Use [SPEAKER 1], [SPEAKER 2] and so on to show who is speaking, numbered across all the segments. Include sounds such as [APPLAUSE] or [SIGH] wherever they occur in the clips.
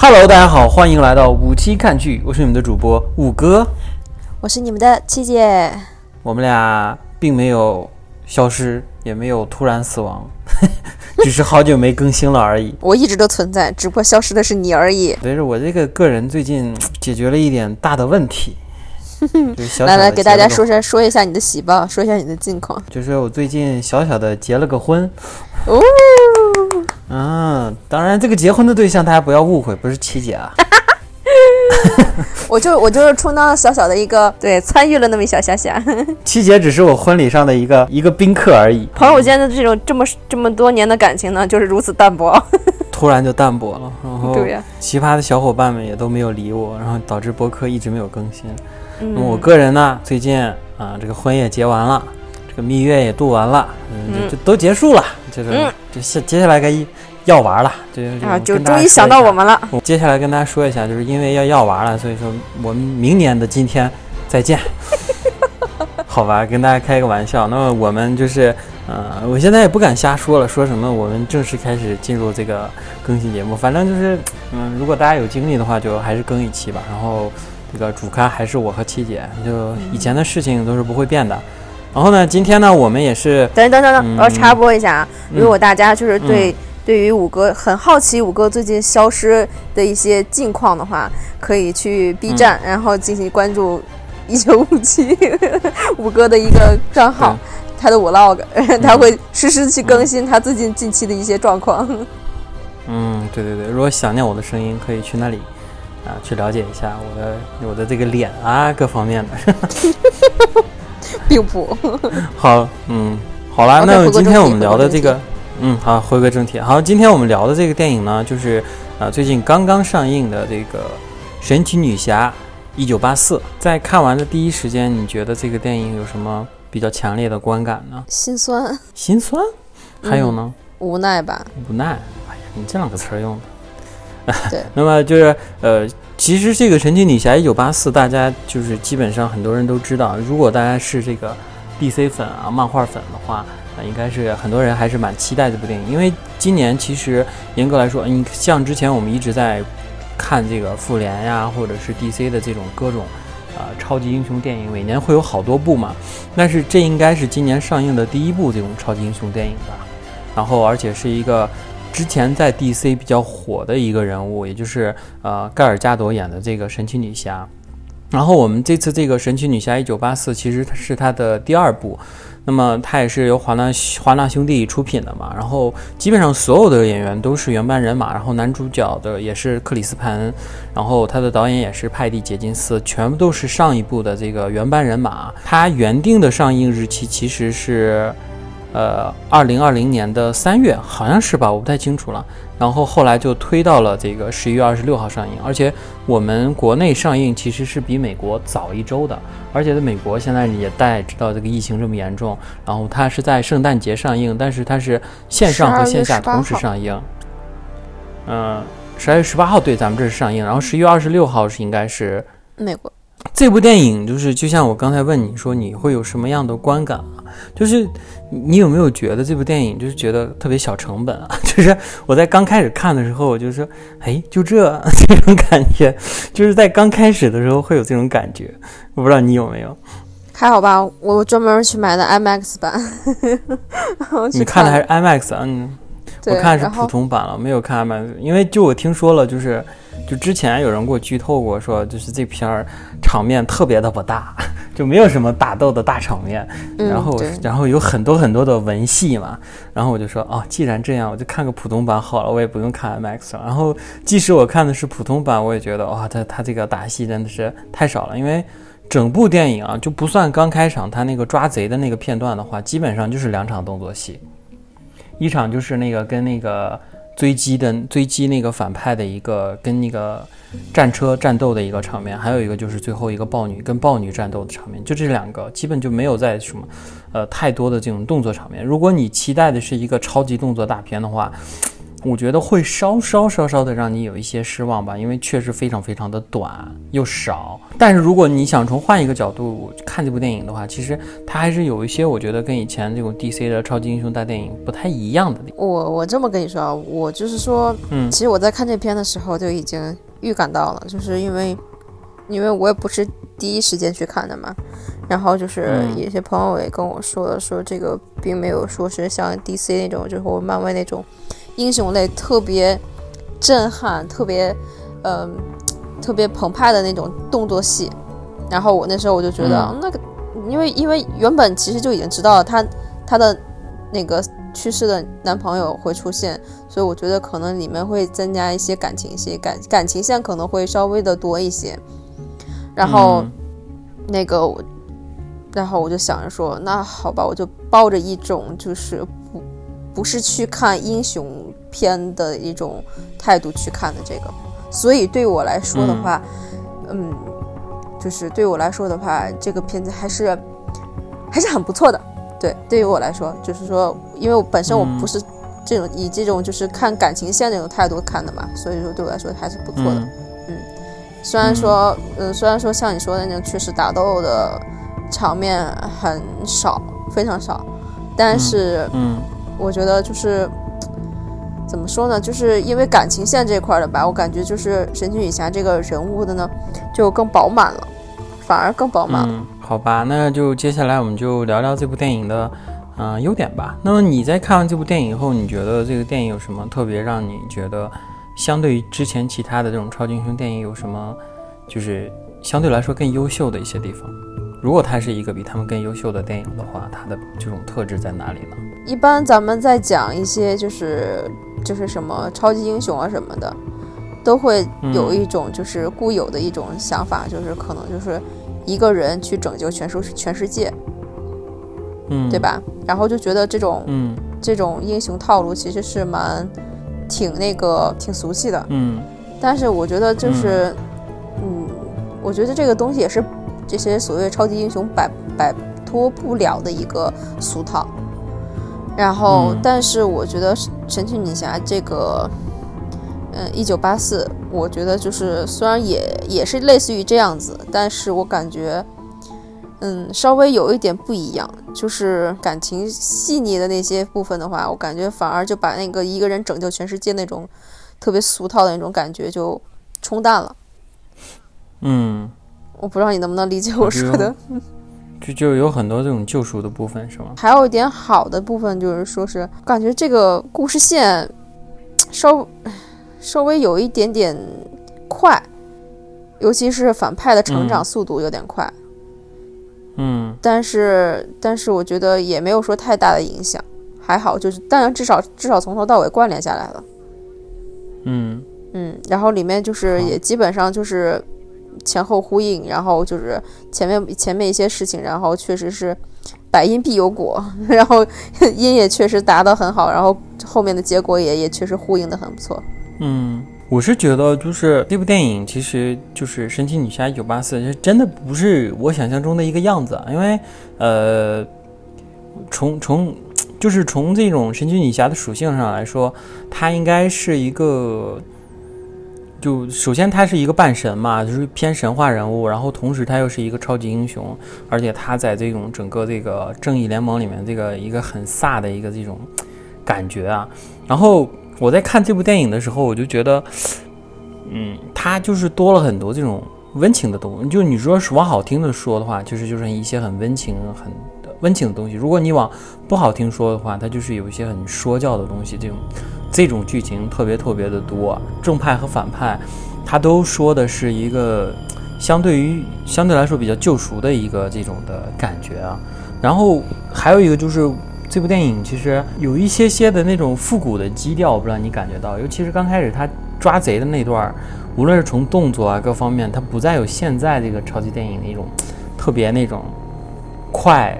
[SPEAKER 1] Hello，大家好，欢迎来到五七看剧，我是你们的主播五哥，
[SPEAKER 2] 我是你们的七姐。
[SPEAKER 1] 我们俩并没有消失，也没有突然死亡，[LAUGHS] 只是好久没更新了而已。
[SPEAKER 2] 我一直都存在，只不过消失的是你而已。
[SPEAKER 1] 所以说我这个个人最近解决了一点大的问题，[LAUGHS] 小小
[SPEAKER 2] 来来，给大家说说说一下你的喜报，说一下你的近况。
[SPEAKER 1] 就是我最近小小的结了个婚，
[SPEAKER 2] 哦，
[SPEAKER 1] 嗯，当然这个结婚的对象大家不要误会，不是七姐啊，[LAUGHS]
[SPEAKER 2] 我就我就是充当了小小的一个对参与了那么一小下下。[LAUGHS] [LAUGHS]
[SPEAKER 1] 七姐只是我婚礼上的一个一个宾客而已，
[SPEAKER 2] 朋友间的这种这么这么多年的感情呢，就是如此淡薄。
[SPEAKER 1] 突然就淡薄了，然后
[SPEAKER 2] 对呀
[SPEAKER 1] 奇葩的小伙伴们也都没有理我，然后导致博客一直没有更新。那么我
[SPEAKER 2] 嗯，
[SPEAKER 1] 个人呢，最近啊，这个婚也结完了，这个蜜月也度完了，嗯，
[SPEAKER 2] 嗯
[SPEAKER 1] 就就都结束了，就是
[SPEAKER 2] 嗯
[SPEAKER 1] 就下接下来该要娃了，就就
[SPEAKER 2] 啊，就终于想到我们了。
[SPEAKER 1] 我接下来跟大家说一下，就是因为要要娃了，所以说我们明年的今天再见。[LAUGHS] 好吧，跟大家开个玩笑。那么我们就是，呃，我现在也不敢瞎说了，说什么我们正式开始进入这个更新节目。反正就是，嗯，如果大家有精力的话，就还是更一期吧。然后这个主咖还是我和七姐，就以前的事情都是不会变的。然后呢，今天呢，我们也是，
[SPEAKER 2] 等等等等，
[SPEAKER 1] 嗯。
[SPEAKER 2] 我要插播一下啊，
[SPEAKER 1] 嗯。
[SPEAKER 2] 如果大家就是对、对于五哥很好奇，五哥最近消失的一些近况的话，可以去 B 站，然后进行关注一九五七 [LAUGHS] 五哥的一个账号，他的 vlog，他会实时去更新他最近近期的一些状况。
[SPEAKER 1] 嗯，对对对，如果想念我的声音，可以去那里啊，去了解一下我的我的这个脸啊，各方面的。[LAUGHS] [LAUGHS]
[SPEAKER 2] 并不，[LAUGHS]
[SPEAKER 1] 好，嗯，好啦那今天我们聊的这个，嗯，好，回归正题。好，今天我们聊的这个电影呢，就是呃最近刚刚上映的这个《神奇女侠一九八四》。在看完的第一时间，你觉得这个电影有什么比较强烈的观感呢？
[SPEAKER 2] 心酸
[SPEAKER 1] 心酸，还有呢？
[SPEAKER 2] 无奈吧？
[SPEAKER 1] 无奈。哎呀，你这两个词儿用的。
[SPEAKER 2] 对，[LAUGHS]
[SPEAKER 1] 那么就是呃，其实这个《神奇女侠一九八四》，大家就是基本上很多人都知道。如果大家是这个 DC 粉啊、漫画粉的话，呃，应该是很多人还是蛮期待这部电影。因为今年其实严格来说，你像之前我们一直在看这个复联呀，或者是 DC 的这种各种呃超级英雄电影，每年会有好多部嘛。但是这应该是今年上映的第一部这种超级英雄电影吧。然后而且是一个之前在 DC 比较火的一个人物，也就是呃盖尔加朵演的这个神奇女侠。然后我们这次这个神奇女侠一九八四，其实是它的第二部，那么它也是由华纳华纳兄弟出品的嘛。然后基本上所有的演员都是原班人马，然后男主角的也是克里斯潘，然后他的导演也是派蒂杰金斯，全部都是上一部的这个原班人马。它原定的上映日期其实是。呃，二零二零年的三月，好像是吧，我不太清楚了。然后后来就推到了这个十一月二十六号上映，而且我们国内上映其实是比美国早一周的，而且在美国现在也大家知道这个疫情这么严重，然后它是在圣诞节上映，但是它是线上和线下
[SPEAKER 2] 12月18
[SPEAKER 1] 同时上映。嗯，十二月十八号对咱们这是上映，然后十一月二十六号是应该是
[SPEAKER 2] 美国
[SPEAKER 1] 这部电影就是，就像我刚才问你说，你会有什么样的观感啊？就是你你有没有觉得这部电影就是觉得特别小成本啊？[LAUGHS] 就是我在刚开始看的时候，我就说，哎，就这 [LAUGHS] 这种感觉，就是在刚开始的时候会有这种感觉。我不知道你有没有？
[SPEAKER 2] 还好吧？我专门去买的 IMAX 版。[LAUGHS]
[SPEAKER 1] 你看的还是 IMAX 啊？嗯，我，看的是普通版了，没有看 IMAX，因为就我听说了，就是就之前有人给我剧透过，说就是这片儿场面特别的不大，就没有什么打斗的大场面，
[SPEAKER 2] 嗯
[SPEAKER 1] 然后
[SPEAKER 2] 对
[SPEAKER 1] 然后有很多很多的文戏嘛，然后我就说哦，既然这样，我就看个普通版好了，我也不用看 IMAX 了。然后即使我看的是普通版，我也觉得哇，他他这个打戏真的是太少了，因为。整部电影啊，就不算刚开场他那个抓贼的那个片段的话，基本上就是两场动作戏，一场就是那个跟那个追击的追击那个反派的一个跟那个战车战斗的一个场面，还有一个就是最后一个豹女跟豹女战斗的场面，就这两个，基本就没有在什么呃太多的这种动作场面。如果你期待的是一个超级动作大片的话，我觉得会稍稍稍稍的让你有一些失望吧，因为确实非常非常的短又少。但是如果你想从换一个角度看这部电影的话，其实它还是有一些我觉得跟以前这种 DC 的超级英雄大电影不太一样的地方。
[SPEAKER 2] 我我这么跟你说啊，我就是说，
[SPEAKER 1] 嗯
[SPEAKER 2] 其实我在看这片的时候就已经预感到了，就是因为，因为我也不是第一时间去看的嘛，然后就是
[SPEAKER 1] 嗯
[SPEAKER 2] 有些朋友也跟我说了，说这个并没有说是像 DC 那种，就是或漫威那种英雄类特别震撼、特别嗯、特别澎湃的那种动作戏，然后我那时候我就觉得、
[SPEAKER 1] 嗯。
[SPEAKER 2] 那个，因为因为原本其实就已经知道了他他的那个去世的男朋友会出现，所以我觉得可能里面会增加一些感情戏，感感情线可能会稍微的多一些。然后
[SPEAKER 1] 嗯。
[SPEAKER 2] 那个我，然后我就想着说，那好吧，我就抱着一种就是不不是去看英雄片的一种态度去看的这个，所以对我来说的话，嗯。就是对我来说的话，这个片子还是还是很不错的。对，对于我来说，就是说，因为我本身我不是这种、以这种就是看感情线那种态度看的嘛，所以说对我来说还是不错的。
[SPEAKER 1] 嗯。
[SPEAKER 2] 虽然说，嗯，虽然说像你说的那种确实打斗的场面很少，非常少，但是
[SPEAKER 1] 嗯
[SPEAKER 2] 我觉得就是怎么说呢，就是因为感情线这块的吧，我感觉就是神奇女侠这个人物的呢就更饱满了，反而更饱满了。
[SPEAKER 1] 嗯，好吧，那就接下来我们就聊聊这部电影的嗯、优点吧。那么你在看完这部电影以后，你觉得这个电影有什么特别让你觉得相对于之前其他的这种超级英雄电影有什么就是相对来说更优秀的一些地方？如果它是一个比他们更优秀的电影的话，它的这种特质在哪里呢？
[SPEAKER 2] 一般咱们在讲一些就是就是什么超级英雄啊什么的，都会有一种就是固有的一种想法，就是可能就是一个人去拯救全世全世界，
[SPEAKER 1] 嗯，
[SPEAKER 2] 对？吧？然后就觉得这种
[SPEAKER 1] 嗯
[SPEAKER 2] 这种英雄套路其实是蛮挺那个挺俗气的，
[SPEAKER 1] 嗯
[SPEAKER 2] 但是我觉得就是嗯我觉得这个东西也是这些所谓超级英雄摆摆脱不了的一个俗套。然后，
[SPEAKER 1] 嗯
[SPEAKER 2] 但是我觉得神奇女侠这个，嗯，一九八四，我觉得就是虽然也也是类似于这样子，但是我感觉，嗯，稍微有一点不一样，就是感情细腻的那些部分的话，我感觉反而就把那个一个人拯救全世界那种特别俗套的那种感觉就冲淡了。
[SPEAKER 1] 嗯，
[SPEAKER 2] 我不知道你能不能理解我说的。
[SPEAKER 1] 就就有很多这种救赎的部分，是吗？
[SPEAKER 2] 还有一点好的部分就是说是感觉这个故事线稍稍微有一点点快，尤其是反派的成长
[SPEAKER 1] 嗯。
[SPEAKER 2] 速度有点快，
[SPEAKER 1] 嗯。
[SPEAKER 2] 但是但是我觉得也没有说太大的影响，还好就是，当然至少至少从头到尾关联下来了，
[SPEAKER 1] 嗯。
[SPEAKER 2] 嗯，然后里面就是也基本上就是前后呼应，然后就是前面前面一些事情，然后确实是百因必有果，[LAUGHS] 然后因也确实达到很好，然后后面的结果也也确实呼应的很不错。
[SPEAKER 1] 嗯，我是觉得就是这部电影其实就是《神奇女侠一九八四》，就真的不是我想象中的一个样子，因为呃，从从就是从这种神奇女侠的属性上来说，它应该是一个。就首先他是一个半神嘛，就是偏神话人物，然后同时他又是一个超级英雄，而且他在这种整个这个正义联盟里面这个一个很飒的一个这种感觉啊。然后我在看这部电影的时候，我就觉得，嗯，他就是多了很多这种温情的东西。就你说是往好听的说的话，其实就是一些很温情、很温情的东西；如果你往不好听说的话，它就是有一些很说教的东西。这种这种剧情特别特别的多，正派和反派，它都说的是一个相对于相对来说比较救赎的一个这种的感觉啊。然后还有一个就是。这部电影其实有一些些的那种复古的基调，我不知道你感觉到，尤其是刚开始他抓贼的那段儿，无论是从动作啊各方面，它不再有现在这个超级电影那种特别那种快，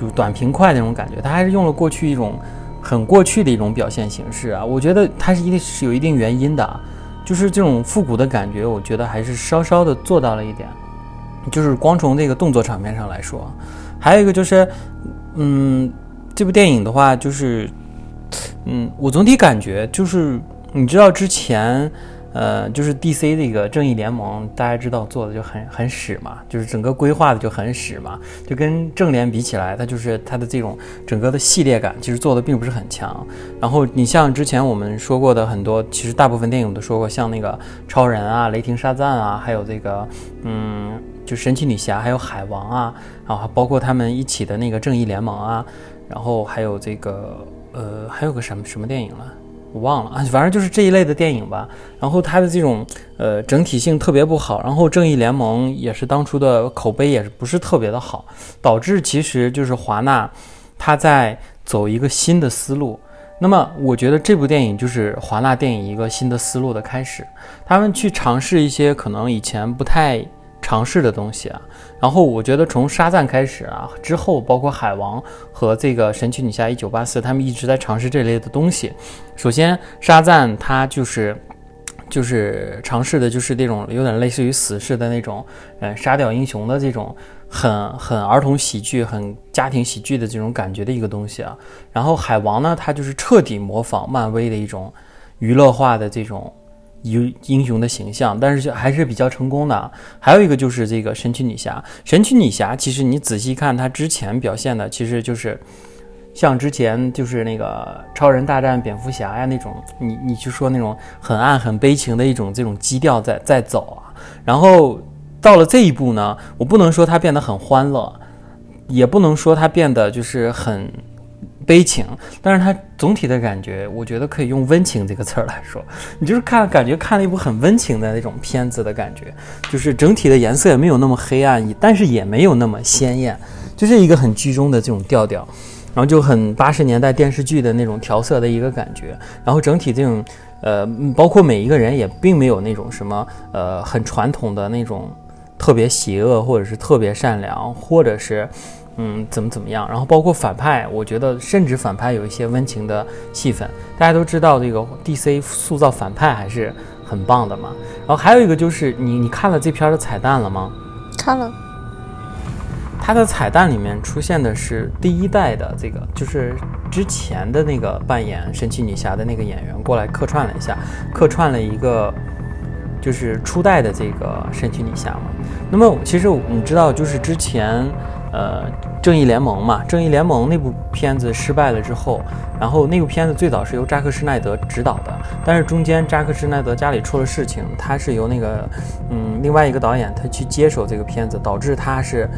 [SPEAKER 1] 就短平快那种感觉，它还是用了过去一种很过去的一种表现形式啊。我觉得它是一定是有一定原因的，就是这种复古的感觉，我觉得还是稍稍的做到了一点，就是光从这个动作场面上来说，还有一个就是，嗯。这部电影的话，就是嗯，我总体感觉就是，你知道之前，呃，就是 DC 这个正义联盟，大家知道做的就很很屎嘛，就是整个规划的就很屎嘛，就跟正联比起来，它就是它的这种整个的系列感，其实做的并不是很强。然后你像之前我们说过的很多，其实大部分电影都说过，像那个超人啊、雷霆沙赞啊，还有这个，嗯。就神奇女侠，还有海王啊，然后包括他们一起的那个正义联盟啊，然后还有这个呃，还有个什么什么电影了，我忘了啊，反正就是这一类的电影吧。然后它的这种呃整体性特别不好，然后正义联盟也是当初的口碑也是不是特别的好，导致其实就是华纳他在走一个新的思路。那么我觉得这部电影就是华纳电影一个新的思路的开始，他们去尝试一些可能以前不太。尝试的东西啊，然后我觉得从沙赞开始啊，之后包括海王和这个神奇女侠一九八四，他们一直在尝试这类的东西。首先，沙赞他就是就是尝试的就是那种有点类似于死侍的那种，嗯，杀掉英雄的这种很很儿童喜剧、很家庭喜剧的这种感觉的一个东西啊。然后海王呢，他就是彻底模仿漫威的一种娱乐化的这种。英英雄的形象，但是还是比较成功的。还有一个就是这个神奇女侠，神奇女侠其实你仔细看她之前表现的，其实就是像之前就是那个超人大战蝙蝠侠呀那种，你你去说那种很暗很悲情的一种这种基调在在走啊。然后到了这一步呢，我不能说她变得很欢乐，也不能说她变得就是很。悲情，但是它总体的感觉，我觉得可以用温情这个词儿来说。你就是看，感觉看了一部很温情的那种片子的感觉，就是整体的颜色也没有那么黑暗，但是也没有那么鲜艳，就是一个很居中的这种调调，然后就很八十年代电视剧的那种调色的一个感觉。然后整体这种，呃，包括每一个人也并没有那种什么，呃，很传统的那种特别邪恶，或者是特别善良，或者是。嗯，怎么怎么样？然后包括反派，我觉得甚至反派有一些温情的戏份。大家都知道，这个 DC 塑造反派还是很棒的嘛。然后还有一个就是，你你看了这片的彩蛋了吗？
[SPEAKER 2] 看了。
[SPEAKER 1] 它的彩蛋里面出现的是第一代的这个，就是之前的那个扮演神奇女侠的那个演员过来客串了一下，客串了一个就是初代的这个神奇女侠嘛。那么其实你知道，就是之前。呃，正义联盟嘛，正义联盟那部片子失败了之后，然后那部片子最早是由扎克施奈德执导的，但是中间扎克施奈德家里出了事情，他是由那个嗯另外一个导演他去接手这个片子，导致他是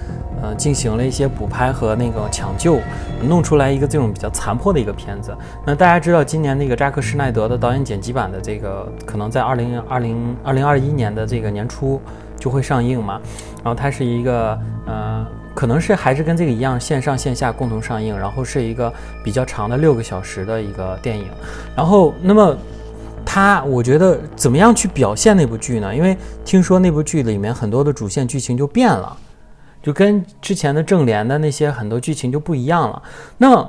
[SPEAKER 1] 呃进行了一些补拍和那个抢救，弄出来一个这种比较残破的一个片子。那大家知道今年那个扎克施奈德的导演剪辑版的这个可能在二零二零二零二一年的这个年初就会上映嘛，然后它是一个呃。可能是还是跟这个一样，线上线下共同上映，然后是一个比较长的六个小时的一个电影。然后，那么他，我觉得怎么样去表现那部剧呢？因为听说那部剧里面很多的主线剧情就变了，就跟之前的正联的那些很多剧情就不一样了。那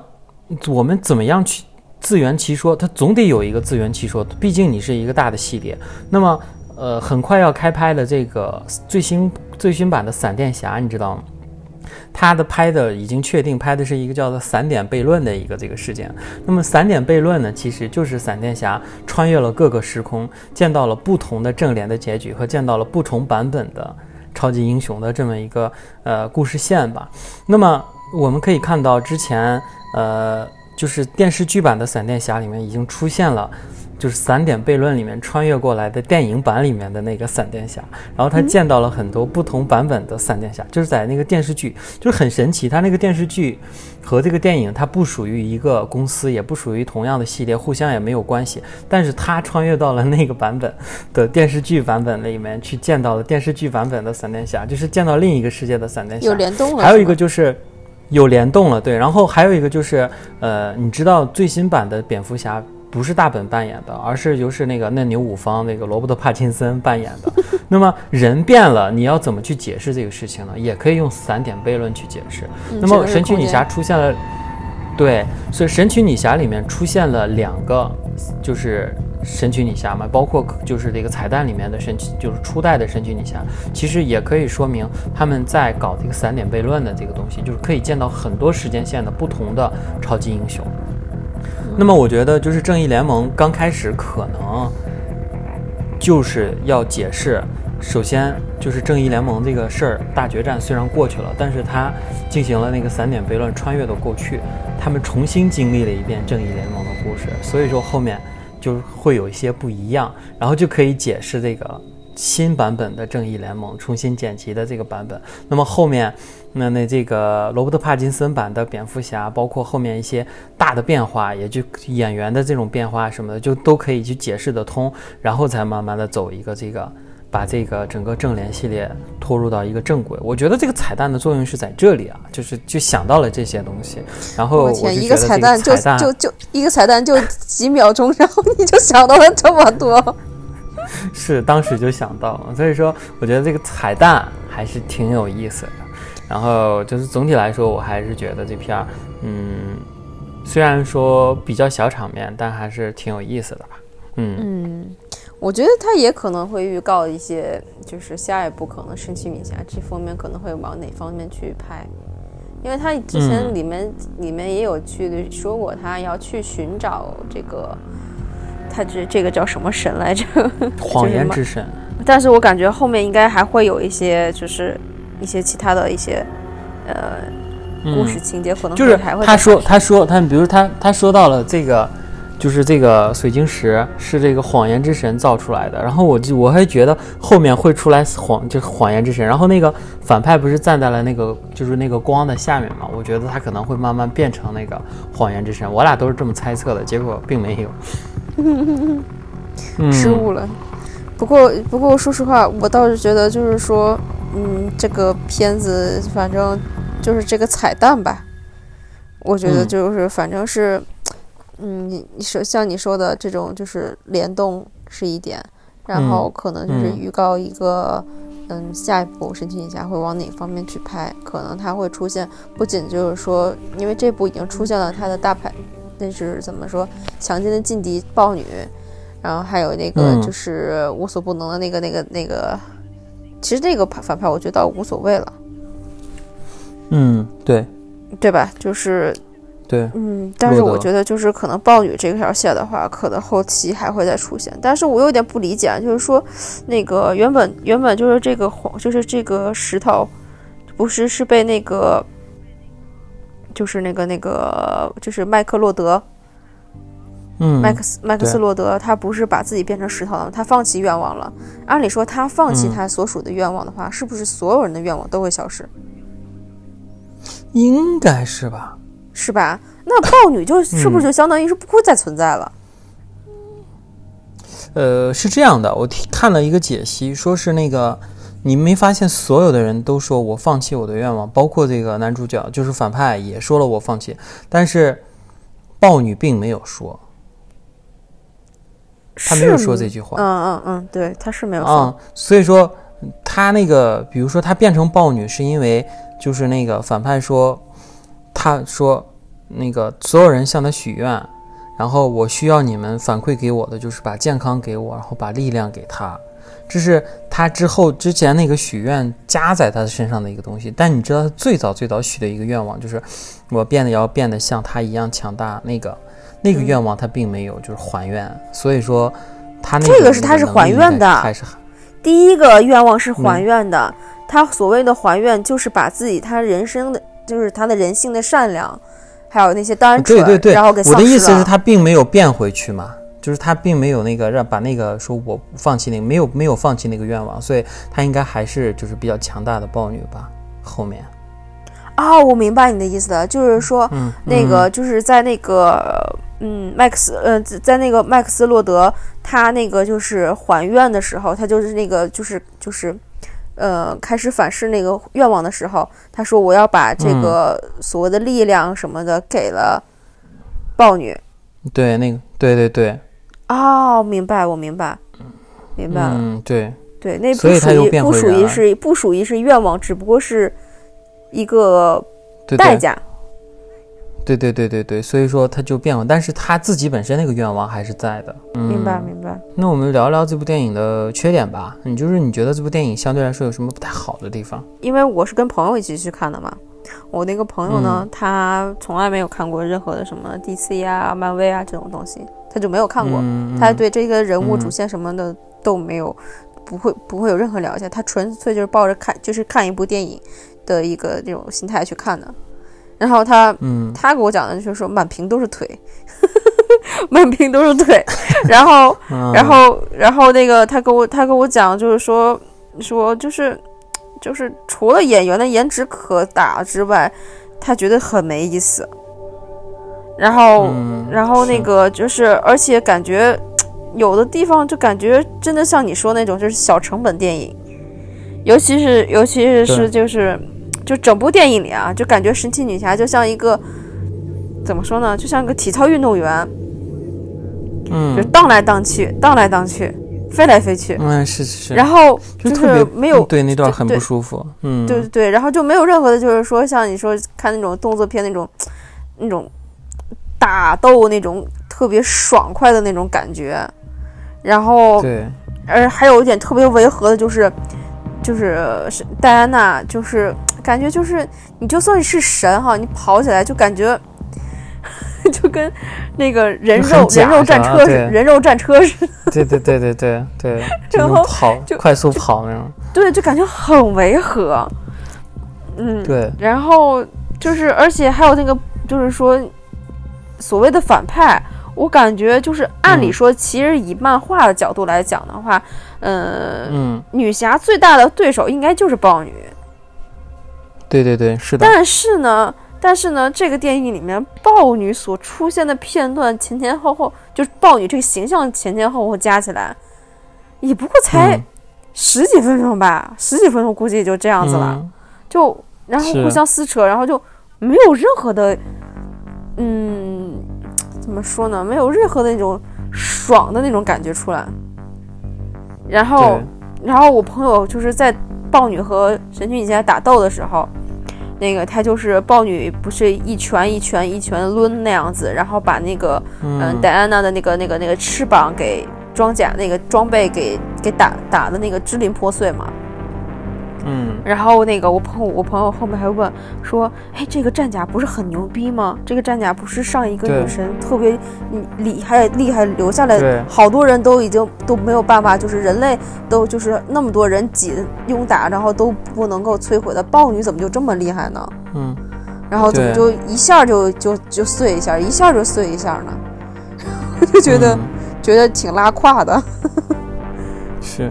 [SPEAKER 1] 我们怎么样去自圆其说？它总得有一个自圆其说，毕竟你是一个大的系列。那么，呃，很快要开拍的这个最新最新版的闪电侠，你知道吗？他的拍的已经确定拍的是一个叫做“散点悖论”的一个这个事件。那么“散点悖论”呢，其实就是闪电侠穿越了各个时空，见到了不同的正联的结局和见到了不同版本的超级英雄的这么一个呃故事线吧。那么我们可以看到，之前呃就是电视剧版的闪电侠里面已经出现了。就是《散点悖论》里面穿越过来的电影版里面的那个闪电侠，然后他见到了很多不同版本的闪电侠，就是在那个电视剧，就是很神奇。他那个电视剧和这个电影，它不属于一个公司，也不属于同样的系列，互相也没有关系。但是他穿越到了那个版本的电视剧版本里面去见到了电视剧版本的闪电侠，就是见到另一个世界的闪电侠。
[SPEAKER 2] 有联动了。
[SPEAKER 1] 还有一个就是有联动了，对。然后还有一个就是，呃，你知道最新版的蝙蝠侠？不是大本扮演的，而是就是那个嫩牛五方那个罗伯特·帕金森扮演的。那么人变了，你要怎么去解释这个事情呢？也可以用散点悖论去解释。那么神奇女侠出现了，对，所以神奇女侠里面出现了两个，就是神奇女侠嘛，包括就是这个彩蛋里面的神奇，就是初代的神奇女侠，其实也可以说明他们在搞这个散点悖论的这个东西，就是可以见到很多时间线的不同的超级英雄。那么我觉得就是正义联盟刚开始可能就是要解释，首先就是正义联盟这个事儿，大决战虽然过去了，但是他进行了那个散点悖论，穿越到过去，他们重新经历了一遍正义联盟的故事，所以说后面就会有一些不一样，然后就可以解释这个新版本的正义联盟重新剪辑的这个版本。那么后面。那那这个罗伯特·帕金森版的蝙蝠侠，包括后面一些大的变化，也就演员的这种变化什么的，就都可以去解释得通，然后才慢慢的走一个这个，把这个整个正联系列拖入到一个正轨。我觉得这个彩蛋的作用是在这里啊，就是就想到了这些东西，然后我
[SPEAKER 2] 天，一
[SPEAKER 1] 个
[SPEAKER 2] 彩蛋
[SPEAKER 1] 就
[SPEAKER 2] 就就一个彩蛋就几秒钟，然后你就想到了这么多，[LAUGHS]
[SPEAKER 1] 是当时就想到了，所以说我觉得这个彩蛋还是挺有意思的。然后就是总体来说，我还是觉得这片儿，嗯，虽然说比较小场面，但还是挺有意思的吧。
[SPEAKER 2] 嗯嗯，我觉得他也可能会预告一些，就是下一步可能神奇女侠这方面可能会往哪方面去拍，因为他之前里面里面也有去说过，他要去寻找这个，他这这个叫什么神来着？[LAUGHS]
[SPEAKER 1] 谎言之神。
[SPEAKER 2] 但是我感觉后面应该还会有一些，就是。一些其他的一些，呃，故事情节可能
[SPEAKER 1] 就是他说他说他比如他他说到了这个，就是这个水晶石是这个谎言之神造出来的，然后我就我还觉得后面会出来谎就是谎言之神，然后那个反派不是站在了那个就是那个光的下面嘛，我觉得他可能会慢慢变成那个谎言之神，我俩都是这么猜测的，结果并没有，[LAUGHS]
[SPEAKER 2] 失误了。不过不过说实话，我倒是觉得就是说。嗯，这个片子反正就是这个彩蛋吧，我觉得就是反正是，嗯，你你说像你说的这种就是联动是一点，然后可能就是预告一个，嗯，下一部神奇女侠会往哪方面去拍，可能它会出现，不仅就是说，因为这部已经出现了它的大牌，那是怎么说，强劲的劲敌豹女，然后还有那个就是无所不能的那个那个那个。其实那个反派我觉得倒无所谓了，
[SPEAKER 1] 嗯，对，
[SPEAKER 2] 对吧？就是，
[SPEAKER 1] 对，
[SPEAKER 2] 嗯，但是我觉得就是可能豹女这条线的话，可能后期还会再出现。但是我有点不理解，就是说，那个原本原本就是这个黄，就是这个石头，不是是被那个，就是那个那个就是麦克洛德。麦克斯麦克斯洛德，他不是把自己变成石头了吗？他放弃愿望了。按理说，他放弃他所属的愿望的话，是不是所有人的愿望都会消失？
[SPEAKER 1] 应该是吧？
[SPEAKER 2] 是吧？那豹女就是不是就相当于是不会再存在了？
[SPEAKER 1] 呃，是这样的，我看了一个解析，说是那个你没发现所有的人都说我放弃我的愿望，包括这个男主角就是反派也说了我放弃，但是豹女并没有说。他没有说这句话。
[SPEAKER 2] 嗯嗯嗯，对，他是没有说。
[SPEAKER 1] 所以说，他那个，比如说他变成豹女，是因为就是那个反派说，他说那个所有人向他许愿，然后我需要你们反馈给我的就是把健康给我，然后把力量给他，这是他之后之前那个许愿加在他身上的一个东西。但你知道他最早最早许的一个愿望就是我变得要变得像他一样强大，那个。那个愿望他并没有，就是还愿，所以说他那
[SPEAKER 2] 这个是他是还愿的，
[SPEAKER 1] 还是
[SPEAKER 2] 第一个愿望是还愿的。他所谓的还愿，就是把自己他人生的，就是他的人性的善良，还有那些单纯，
[SPEAKER 1] 对对对，
[SPEAKER 2] 然后给
[SPEAKER 1] 我的意思是，他并没有变回去嘛，就是他并没有那个让把那个说我放弃那个没有没有放弃那个愿望，所以他应该还是就是比较强大的豹女吧，后面。
[SPEAKER 2] 哦，我明白你的意思了，就是说，那个就是在那个，嗯，麦克斯，呃，在那个麦克斯洛德，他那个就是还愿的时候，他就是那个就是就是，呃，开始反噬那个愿望的时候，他说我要把这个所谓的力量什么的给了豹女。
[SPEAKER 1] 对，那个，对对对。
[SPEAKER 2] 哦，明白，我明白，明白了。
[SPEAKER 1] 嗯，对
[SPEAKER 2] 对，那不属于不属于是不属于是愿望，只不过是。一个代价，
[SPEAKER 1] 对对对对对，所以说他就变了，但是他自己本身那个愿望还是在的。
[SPEAKER 2] 明白明白。
[SPEAKER 1] 那我们聊聊这部电影的缺点吧。你就是你觉得这部电影相对来说有什么不太好的地方？
[SPEAKER 2] 因为我是跟朋友一起去看的嘛。我那个朋友呢，
[SPEAKER 1] 嗯
[SPEAKER 2] 他从来没有看过任何的什么 DC 啊、漫威啊这种东西，他就没有看过，
[SPEAKER 1] 嗯
[SPEAKER 2] 他对这个人物
[SPEAKER 1] 嗯
[SPEAKER 2] 主线什么的都没有，不会不会有任何了解，他纯粹就是抱着看就是看一部电影的一个这种心态去看的。然后他
[SPEAKER 1] 嗯。
[SPEAKER 2] 他给我讲的就是说满屏都是腿，[LAUGHS] 满屏都是腿，[LAUGHS] 然后
[SPEAKER 1] 嗯，
[SPEAKER 2] 然后，然后那个他给我他给我讲，就是说说就是就是除了演员的颜值可打之外，他觉得很没意思。然后，
[SPEAKER 1] 嗯
[SPEAKER 2] 然后那个就是，而且感觉有的地方就感觉真的像你说那种，就是小成本电影，尤其是尤其是是就是就整部电影里啊，就感觉神奇女侠就像一个怎么说呢，就像一个体操运动员，
[SPEAKER 1] 嗯。
[SPEAKER 2] 就荡来荡去，荡来荡去，飞来飞去，
[SPEAKER 1] 嗯是是是，
[SPEAKER 2] 然后就是没有，
[SPEAKER 1] 对那段很不舒服，嗯。
[SPEAKER 2] 对对对，然后就没有任何的，就是说像你说看那种动作片那种那种打斗那种特别爽快的那种感觉，然后
[SPEAKER 1] 对。
[SPEAKER 2] 而还有一点特别违和的就是就是是戴安娜，就是感觉就是你就算是神哈，你跑起来就感觉。[LAUGHS] 就跟那个人肉人肉战车人肉战车似的，
[SPEAKER 1] 对对对对对对，[LAUGHS]
[SPEAKER 2] 然后
[SPEAKER 1] 跑
[SPEAKER 2] 就
[SPEAKER 1] 快速跑那种，
[SPEAKER 2] 对，就感觉很违和。嗯，
[SPEAKER 1] 对，
[SPEAKER 2] 然后就是，而且还有那个，就是说，所谓的反派，我感觉就是按理
[SPEAKER 1] 嗯。
[SPEAKER 2] 说，其实以漫画的角度来讲的话，呃，
[SPEAKER 1] 嗯，
[SPEAKER 2] 女侠最大的对手应该就是豹女，
[SPEAKER 1] 对对对，是的，
[SPEAKER 2] 但是呢。但是呢，这个电影里面豹女所出现的片段前前后后，就是豹女这个形象前前后后加起来，也不过才
[SPEAKER 1] 嗯。
[SPEAKER 2] 十几分钟吧，十几分钟估计也就这样子了。
[SPEAKER 1] 嗯。
[SPEAKER 2] 就然后互相撕扯，然后就没有任何的，嗯，怎么说呢？没有任何的那种爽的那种感觉出来。然后，然后我朋友就是在豹女和神奇女侠打斗的时候，那个他就是豹女不是一拳一拳一拳抡那样子，然后把那个嗯
[SPEAKER 1] 嗯
[SPEAKER 2] 戴安娜的那个那个那个翅膀给装甲那个装备给给打打的那个支离破碎嘛。
[SPEAKER 1] 嗯
[SPEAKER 2] 然后那个我朋友，我朋友后面还问说：“哎，这个战甲不是很牛逼吗？这个战甲不是上一个女神特别嗯厉害厉害留下来
[SPEAKER 1] 对，
[SPEAKER 2] 好多人都已经都没有办法，就是人类都就是那么多人挤拥打，然后都不能够摧毁的，豹女怎么就这么厉害呢？
[SPEAKER 1] 嗯，
[SPEAKER 2] 然后怎么就一下就就就碎一下，一下就碎一下呢？我 [LAUGHS] 就觉得、
[SPEAKER 1] 嗯
[SPEAKER 2] 觉得挺拉胯的。
[SPEAKER 1] 是，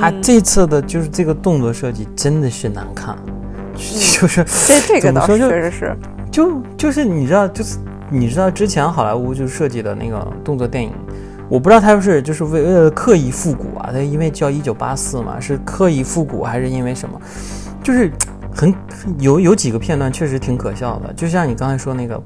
[SPEAKER 1] 啊，
[SPEAKER 2] 嗯。
[SPEAKER 1] 这次的就是这个动作设计真的是难看，[LAUGHS] 就是
[SPEAKER 2] 这这个倒
[SPEAKER 1] 怎么说
[SPEAKER 2] 确实是，
[SPEAKER 1] 就就是你知道，就是你知道之前好莱坞就设计的那个动作电影，我不知道他是就是为为了刻意复古啊，他因为叫一九八四嘛，是刻意复古还是因为什么？就是很有 [LAUGHS] 有几个片段确实挺可笑的，就像你刚才说那个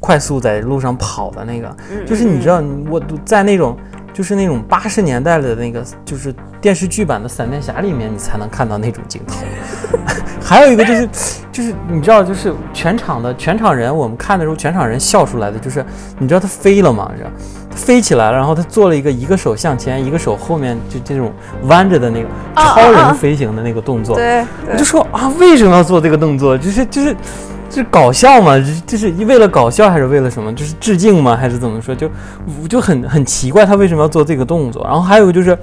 [SPEAKER 1] 快速在路上跑的那个，
[SPEAKER 2] 嗯
[SPEAKER 1] 就是你知道，我都在那种就是那种八十年代的那个就是电视剧版的闪电侠里面，你才能看到那种镜头。[LAUGHS] 还有一个就是，就是你知道，就是全场的全场人，我们看的时候，全场人笑出来的，就是你知道他飞了吗？知道？他飞起来了，然后他做了一个一个手向前，一个手后面，就这种弯着的那个超人
[SPEAKER 2] 啊
[SPEAKER 1] 飞行的那个动作。
[SPEAKER 2] 对对
[SPEAKER 1] 我就说啊，为什么要做这个动作？就是就是这搞笑嘛？就是为了搞笑还是为了什么？就是致敬吗？还是怎么说？就我就很很奇怪，他为什么要做这个动作？然后还有就是。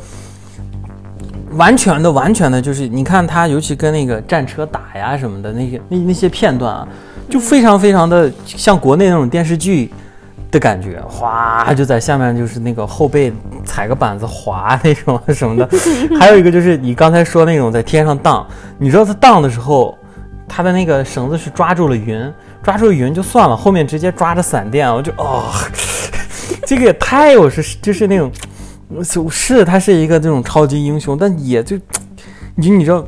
[SPEAKER 1] 完全的，完全的，就是你看他，尤其跟那个战车打呀什么的那些那那些片段啊，就非常非常的像国内那种电视剧的感觉，哗就在下面就是那个后背踩个板子滑那种什么的。还有一个就是你刚才说那种在天上荡，你知道他荡的时候，他的那个绳子是抓住了云，抓住了云就算了，后面直接抓着闪电，我就哦，[LAUGHS] 这个也太有是就是那种。是，他是一个这种超级英雄，但也就，你你知道，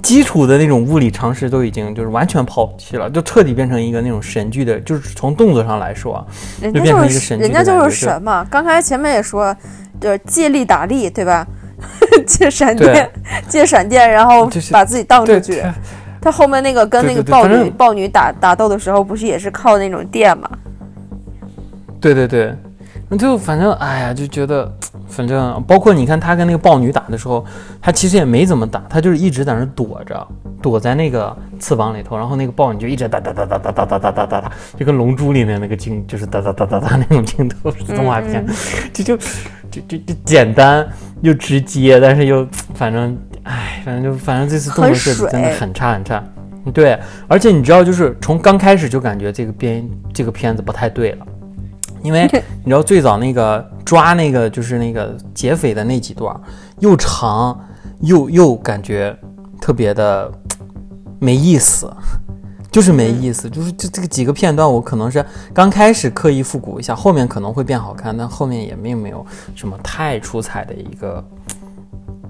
[SPEAKER 1] 基础的那种物理常识都已经就是完全抛弃了，就彻底变成一个那种神剧的，就是从动作上来说啊，
[SPEAKER 2] 人家
[SPEAKER 1] 就变成
[SPEAKER 2] 就是
[SPEAKER 1] 一个神剧
[SPEAKER 2] 人家就是神嘛。刚才前面也说，就是借力打力，对吧？[LAUGHS] 借闪电，借闪电，然后把自己荡出
[SPEAKER 1] 对，
[SPEAKER 2] 去。他后面那个跟那个豹女豹女打打斗的时候，不是也是靠那种电吗？
[SPEAKER 1] 对对对，就反正哎呀，就觉得，反正包括你看他跟那个豹女打的时候，他其实也没怎么打，他就是一直在那躲着，躲在那个翅膀里头，然后那个豹女就一直哒哒哒哒哒哒哒哒哒哒哒，就跟《龙珠》里面那个镜就是哒哒哒哒哒那种镜头，动画片，就就就就就简单又直接，但是又反正哎，反正就反正这次动作设计真的很差很差。对，而且你知道，就是从刚开始就感觉这个编这个片子不太对了。因为 [LAUGHS] 你知道最早那个抓那个就是那个劫匪的那几段，又长又又感觉特别的没意思，就是没意思，就是这这个几个片段我可能是刚开始刻意复古一下，后面可能会变好看，但后面也并没有什么太出彩的一个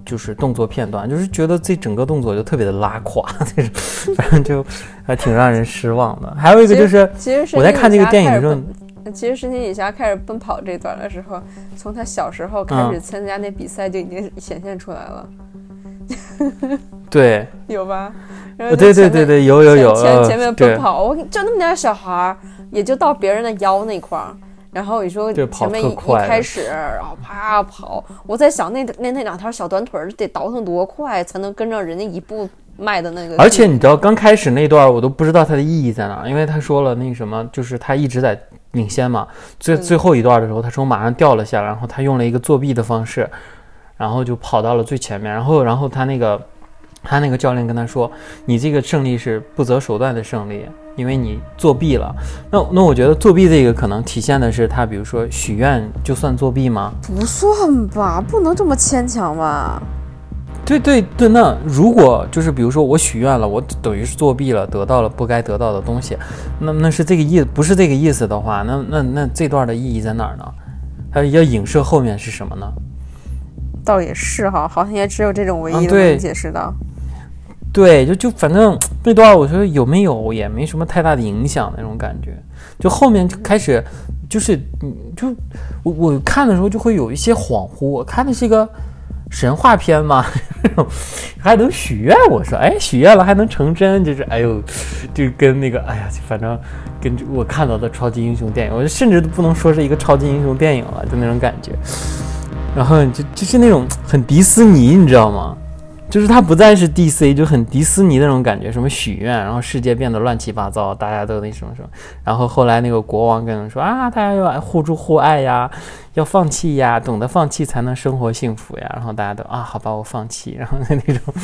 [SPEAKER 1] 就是动作片段，就是觉得这整个动作就特别的拉垮，[LAUGHS] 反正就还挺让人失望的。还有一个就是，我在看这个电影的时候。
[SPEAKER 2] 其实神奇女侠开始奔跑这段的时候，从她小时候开始参加那比赛就已经显现出来了。[LAUGHS]
[SPEAKER 1] 对，
[SPEAKER 2] 有吧？
[SPEAKER 1] 对对对对，有有有。
[SPEAKER 2] 前前面奔跑，我就那么点小孩儿，也就到别人的腰那块儿。然后你说前面一一开始，然后啪跑，我在想那那那两条小短腿得倒腾多快才能跟着人家一步。迈的那个，
[SPEAKER 1] 而且你知道刚开始那段我都不知道它的意义在哪，因为他说了那什么，就是他一直在领先嘛。最最后一段的时候，他从马上掉了下来，然后他用了一个作弊的方式，然后就跑到了最前面。然后，然后他那个他那个教练跟他说：“你这个胜利是不择手段的胜利，因为你作弊了。”那那我觉得作弊这个可能体现的是他，比如说许愿就算作弊吗？
[SPEAKER 2] 不算吧，不能这么牵强吧。
[SPEAKER 1] 对对对，那如果就是比如说我许愿了，我等于是作弊了，得到了不该得到的东西，那那是这个意，不是这个意思的话，那那那这段的意义在哪儿呢？它要影射后面是什么呢？
[SPEAKER 2] 倒也是哈，好像也只有这种唯一的能解释到。
[SPEAKER 1] 对，就就反正 [TSK] 那段我觉得有没有也没什么太大的影响那种感觉，就后面就开始就是嗯，就我我看的时候就会有一些恍惚，我看的是一个。神话片吗？[LAUGHS] 还能许愿？我说，哎，许愿了还能成真，就是，哎呦，就跟那个，哎呀，反正跟我看到的超级英雄电影，我甚至都不能说是一个超级英雄电影了，就那种感觉。然后就就是那种很迪士尼，你知道吗？就是它不再是 DC，就很迪斯尼那种感觉，什么许愿，然后世界变得乱七八糟，大家都那什么什么。然后后来那个国王跟人说啊，大家要互助互爱呀，要放弃呀，懂得放弃才能生活幸福呀。然后大家都啊，好吧，我放弃。[LAUGHS] 然后那那种，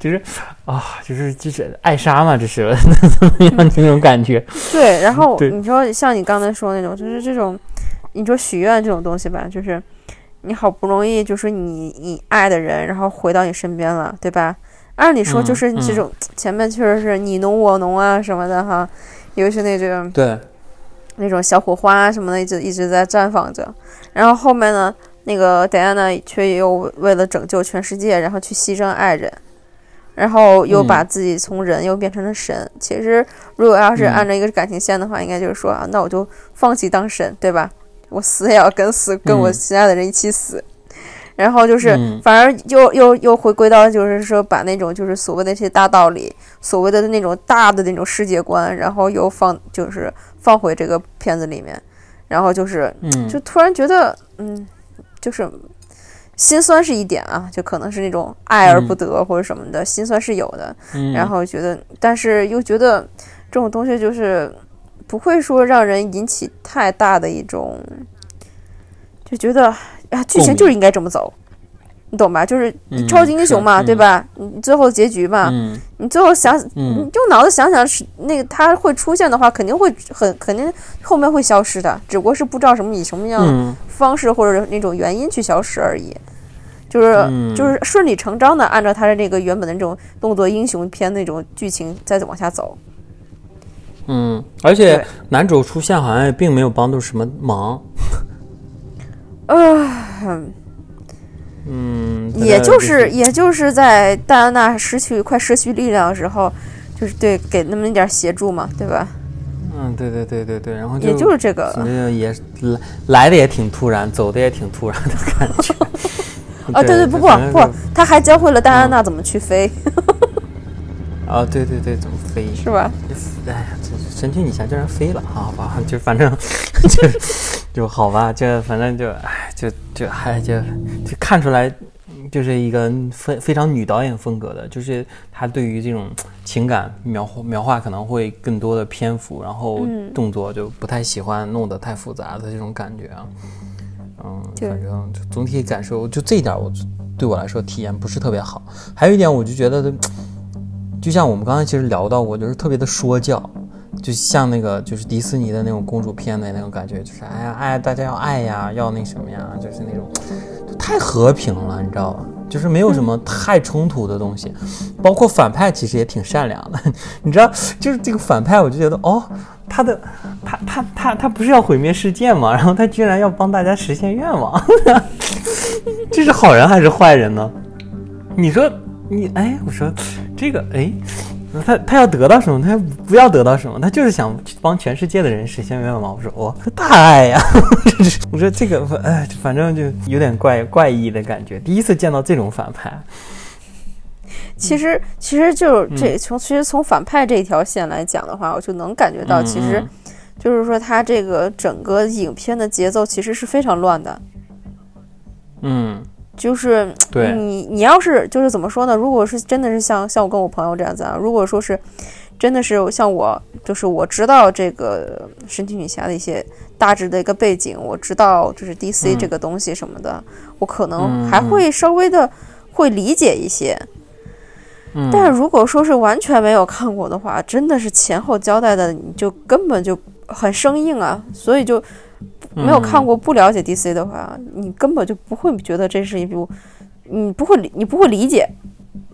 [SPEAKER 1] 就是啊，就是就是艾莎嘛，这是怎么样这种感觉？
[SPEAKER 2] 对，然后你说像你刚才说那种，就是这种，你说许愿这种东西吧，就是。你好不容易就是你你爱的人，然后回到你身边了，对吧？按理说就是这种前面确实是你侬我侬啊什么的哈，尤其那种
[SPEAKER 1] 对
[SPEAKER 2] 那种小火花什么的一直一直在绽放着，然后后面呢，那个戴安娜却又为了拯救全世界，然后去牺牲爱人，然后又把自己从人又变成了神。其实如果要是按照一个感情线的话，应该就是说啊，那我就放弃当神，对吧？我死也要跟死，跟我心爱的人一起死，然后就是，反而又又又回归到，就是说把那种就是所谓的那些大道理，所谓的那种大的那种世界观，然后又放就是放回这个片子里面，然后就是，就突然觉得，嗯，就是心酸是一点啊，就可能是那种爱而不得或者什么的心酸是有的，然后觉得，但是又觉得这种东西就是。不会说让人引起太大的一种，就觉得啊，剧情就是应该这么走，你懂吧？就是超级英雄嘛，对吧？你最后结局嘛，你最后想，你用脑子想想，是那个他会出现的话，肯定会很肯定后面会消失的，只不过是不知道什么以什么样方式或者那种原因去消失而已。就是就是顺理成章的按照他的那个原本的那种动作英雄片那种剧情再往下走。
[SPEAKER 1] 嗯，而且男主出现好像也并没有帮助什么忙。
[SPEAKER 2] 啊，
[SPEAKER 1] 嗯，
[SPEAKER 2] 也就是也就是在戴安娜失去快失去力量的时候，就是对给那么一点协助嘛，对吧？
[SPEAKER 1] 嗯，对对对对对，然后
[SPEAKER 2] 也就是这个，
[SPEAKER 1] 也来来的也挺突然，走的也挺突然的感觉。啊，[LAUGHS]
[SPEAKER 2] 对对，不不不，他还教会了戴安娜怎么去飞。
[SPEAKER 1] 啊，对对对，怎么飞？
[SPEAKER 2] 是吧？
[SPEAKER 1] 哎呀，这神奇女侠竟然飞了，好吧，就反正就就好吧，就反正就哎，就就还就就看出来，就是一个非非常女导演风格的，就是她对于这种情感描画描画可能会更多的篇幅，然后动作就不太喜欢弄得太复杂的这种感觉啊。嗯，反正总体感受就这一点，我对我来说体验不是特别好。还有一点，我就觉得，就像我们刚才其实聊到过，就是特别的说教。就像那个，就是迪士尼的那种公主片的那种感觉，就是哎呀，爱大家要爱呀，要那什么呀，就是那种太和平了，你知道吧？就是没有什么太冲突的东西，包括反派其实也挺善良的，[LAUGHS] 你知道？就是这个反派，我就觉得哦，他的他他他他不是要毁灭世界吗？然后他居然要帮大家实现愿望，[LAUGHS] 这是好人还是坏人呢？你说你哎，我说这个哎。他他要得到什么？他不要得到什么？他就是想帮全世界的人实现愿望。我说哦，大爱呀！[LAUGHS] 我说这个哎，反正就有点怪怪异的感觉。第一次见到这种反派。
[SPEAKER 2] 其实其实就是这从其实从反派这条线来讲的话，我就能感觉到，其实就是说他这个整个影片的节奏其实是非常乱的。
[SPEAKER 1] 嗯。
[SPEAKER 2] 就是你，你要是就是怎么说呢？如果是真的是像像我跟我朋友这样子啊，如果说是真的是像我，就是我知道这个神奇女侠的一些大致的一个背景，我知道就是 DC 这个东西什么的，我可能还会稍微的会理解一些。但是如果说是完全没有看过的话，真的是前后交代的，你就根本就很生硬啊，所以就。没有看过不了解 DC 的话，你根本就不会觉得这是一部，你不会理你不会理解，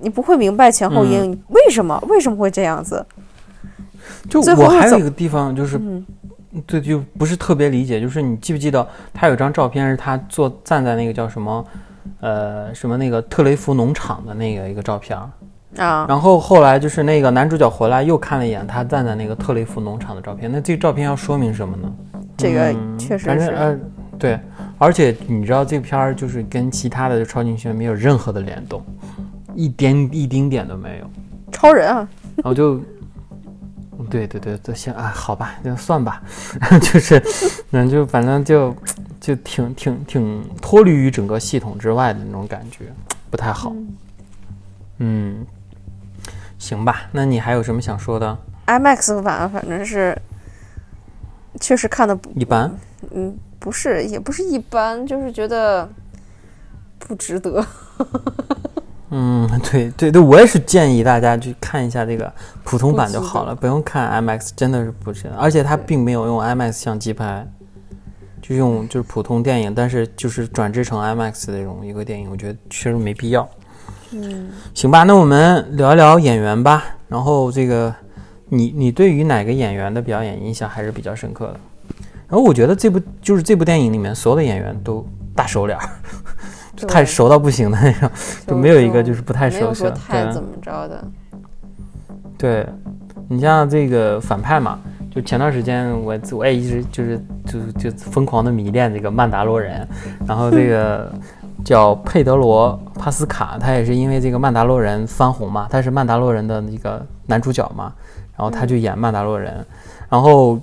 [SPEAKER 2] 你不会明白前后因为什么为什么会这样子。
[SPEAKER 1] 就我还有一个地方就是，对，就不是特别理解，就是你记不记得他有张照片是他坐站在那个叫什么，呃，什么那个特雷弗农场的那个一个照片
[SPEAKER 2] 啊。
[SPEAKER 1] 然后后来就是那个男主角回来又看了一眼他站在那个特雷弗农场的照片，那这照片要说明什么呢？
[SPEAKER 2] 这个确实是，
[SPEAKER 1] 呃，对，而且你知道这片儿就是跟其他的超级英雄没有任何的联动，一点一丁点都没有。
[SPEAKER 2] 超人啊，
[SPEAKER 1] 然后就，对对对，就行啊，好吧，就算吧，[LAUGHS] 就是，嗯，就反正就就挺挺挺脱离于整个系统之外的那种感觉，不太好。嗯，行吧，那你还有什么想说的
[SPEAKER 2] ？IMAX 版反正是。确实看的不
[SPEAKER 1] 一般，
[SPEAKER 2] 嗯，不是，也不是一般，就是觉得不值得。
[SPEAKER 1] 嗯，对对对，我也是建议大家去看一下这个普通版就好了，不用看 IMAX，真的是不值得。而且它并没有用 IMAX 相机拍，就用就是普通电影，但是就是转制成 IMAX 的这种一个电影，我觉得确实没必要。
[SPEAKER 2] 嗯，
[SPEAKER 1] 行吧，那我们聊一聊演员吧，然后这个。你你对于哪个演员的表演印象还是比较深刻的？然后我觉得这部就是这部电影里面所有的演员都大熟脸儿，[LAUGHS] 太熟到不行的那种，就没有一个就是不太熟悉的。
[SPEAKER 2] 太怎么着的？
[SPEAKER 1] 对，你像这个反派嘛，就前段时间我我也一直就是就就疯狂的迷恋这个曼达洛人，然后这个叫佩德罗帕斯卡，他也是因为这个曼达洛人翻红嘛，他是曼达洛人的一个男主角嘛。然后他就演曼达洛人，然后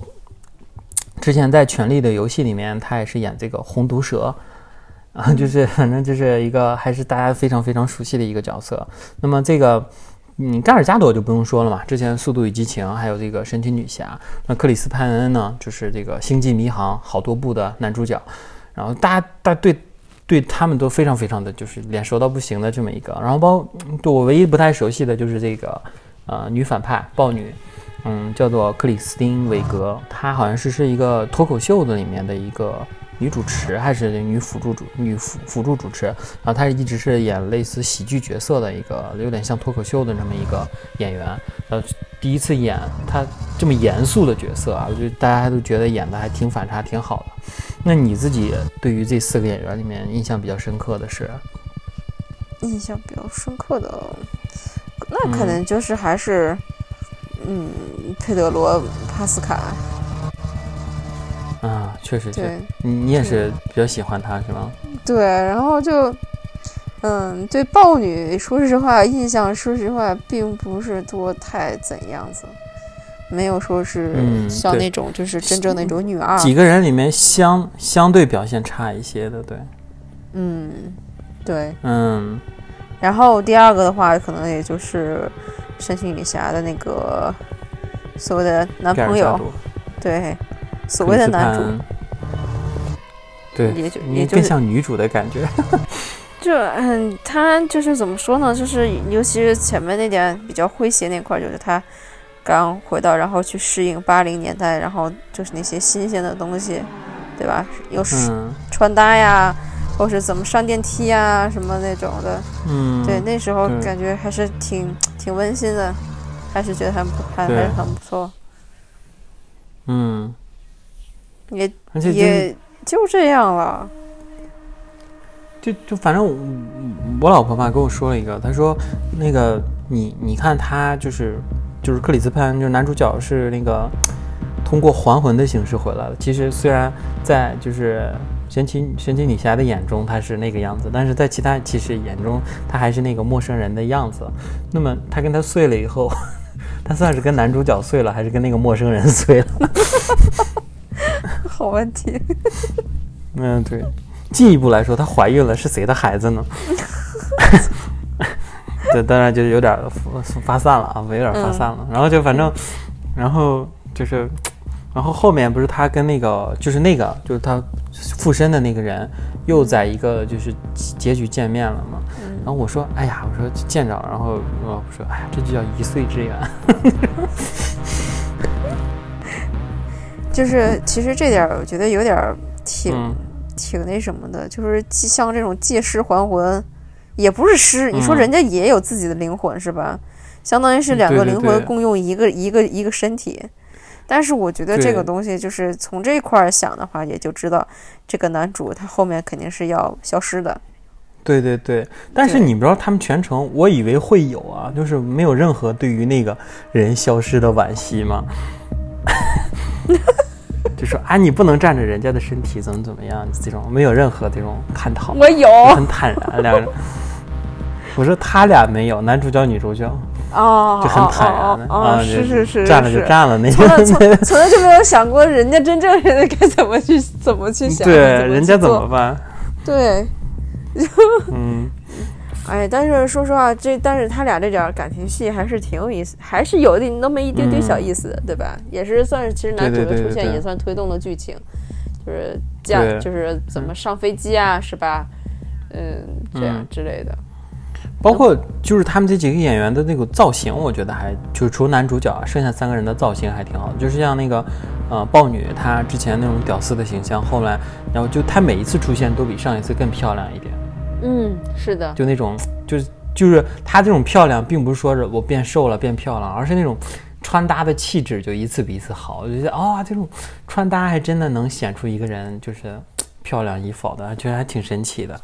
[SPEAKER 1] 之前在《权力的游戏》里面，他也是演这个红毒蛇，啊，就是 [LAUGHS] 反正就是一个还是大家非常非常熟悉的一个角色。那么这个，嗯，盖尔加朵就不用说了嘛，之前《速度与激情》还有这个神奇女侠。那克里斯潘恩呢，就是这个《星际迷航》好多部的男主角。然后大家大家对对他们都非常非常的就是脸熟到不行的这么一个。然后包对我唯一不太熟悉的就是这个。呃，女反派豹女，嗯，叫做克里斯汀·韦格，她好像是是一个脱口秀的里面的一个女主持，还是女辅助主女辅辅助主持。然后她一直是演类似喜剧角色的一个，有点像脱口秀的这么一个演员。呃，第一次演她这么严肃的角色啊，我觉得大家都觉得演的还挺反差，挺好的。那你自己对于这四个演员里面印象比较深刻的是？
[SPEAKER 2] 印象比较深刻的。那可能就是还是，嗯，佩德罗帕斯卡。
[SPEAKER 1] 啊，确实，对，你你也是比较喜欢他是吗？
[SPEAKER 2] 对，然后就，嗯，对豹女，说实话，印象说实话并不是多太怎样子。没有说是像那种就是真正那种女二。
[SPEAKER 1] 几个人里面相相对表现差一些的，对，
[SPEAKER 2] 嗯，对。
[SPEAKER 1] 嗯，
[SPEAKER 2] 然后第二个的话，可能也就是神奇女侠的那个所谓的男朋友，对，所谓的男主，
[SPEAKER 1] 对，
[SPEAKER 2] 也就也就
[SPEAKER 1] 更像女主的感觉，[LAUGHS]
[SPEAKER 2] 就嗯，他就是怎么说呢？就是尤其是前面那点比较诙谐那块儿，就是他刚回到，然后去适应八零年代，然后就是那些新鲜的东西，对吧？又是
[SPEAKER 1] 嗯。
[SPEAKER 2] 穿搭呀，或是怎么上电梯呀，什么那种的。
[SPEAKER 1] 嗯，
[SPEAKER 2] 对，那时候感觉还是挺挺温馨的，还是觉得很还还是很不错，
[SPEAKER 1] 嗯，
[SPEAKER 2] 也
[SPEAKER 1] 而且
[SPEAKER 2] 也就这样了。
[SPEAKER 1] 就就反正我我老婆吧跟我说了一个，她说那个你你看他就是就是克里斯潘就是男主角是那个通过还魂的形式回来了。其实虽然在就是神奇神奇女侠的眼中他是那个样子，但是在其他其实眼中他还是那个陌生人的样子。那么他跟他碎了以后，[LAUGHS] 他算是跟男主角碎了，还是跟那个陌生人碎了？[LAUGHS] [LAUGHS]
[SPEAKER 2] 好问题。
[SPEAKER 1] 嗯，对。进一步来说，她怀孕了是谁的孩子呢？[LAUGHS] 对，当然就是有点儿发发散了啊，有点儿发散了。然后就反正，然后就是，然后后面不是她跟那个，就是那个，就是她附身的那个人，又在一个就是结局见面了嘛。然后我说，哎呀，我说见着了。然后我说，哎呀，这就叫一岁之缘。[LAUGHS]
[SPEAKER 2] 就是其实这点儿我觉得有点儿挺、
[SPEAKER 1] 嗯
[SPEAKER 2] 挺那什么的，就是既像这种借尸还魂，也不是尸，你说
[SPEAKER 1] 嗯
[SPEAKER 2] 人家也有自己的灵魂是吧？相当于是
[SPEAKER 1] 嗯
[SPEAKER 2] 两个灵魂共用一个一个一个身体。但是我觉得这个东西就是从这块儿想的话，也就知道这个男主他后面肯定是要消失的。
[SPEAKER 1] 对对对，但是你不知道他们全程，我以为会有啊，就是没有任何对于那个人消失的惋惜嘛。[LAUGHS] 就说啊，你不能占着人家的身体，怎么怎么样？这种没有任何这种探讨，
[SPEAKER 2] 我有
[SPEAKER 1] 很坦然两个人。我说他俩没有，男主角女主角
[SPEAKER 2] 哦，
[SPEAKER 1] 就很坦然的是
[SPEAKER 2] 是是
[SPEAKER 1] 占了就占了那
[SPEAKER 2] 从来从来就没有想过人家真正人家该怎么去怎么去想，
[SPEAKER 1] 对，人家怎么办？
[SPEAKER 2] 对，[LAUGHS]
[SPEAKER 1] 嗯，
[SPEAKER 2] 哎，但是说实话，这但是他俩这点感情戏还是挺有意思，还是有点那么一丢丢小意思的，对吧？也是算是其实男主
[SPEAKER 1] 对
[SPEAKER 2] 的出现也算推动了剧情，就是这样，就是怎么上飞机啊，是吧？嗯，这样
[SPEAKER 1] 嗯
[SPEAKER 2] 之类的。
[SPEAKER 1] 包括就是他们这几个演员的那个造型，我觉得还就是除了男主角啊，剩下三个人的造型还挺好的。就是像那个呃豹女，她之前那种屌丝的形象，后来然后就她每一次出现都比上一次更漂亮一点，
[SPEAKER 2] 嗯，是的，
[SPEAKER 1] 就那种就是就是她这种漂亮，并不是说是我变瘦了变漂亮，而是那种穿搭的气质就一次比一次好。我就觉得啊、这种穿搭还真的能显出一个人就是漂亮与否的，觉得还挺神奇的。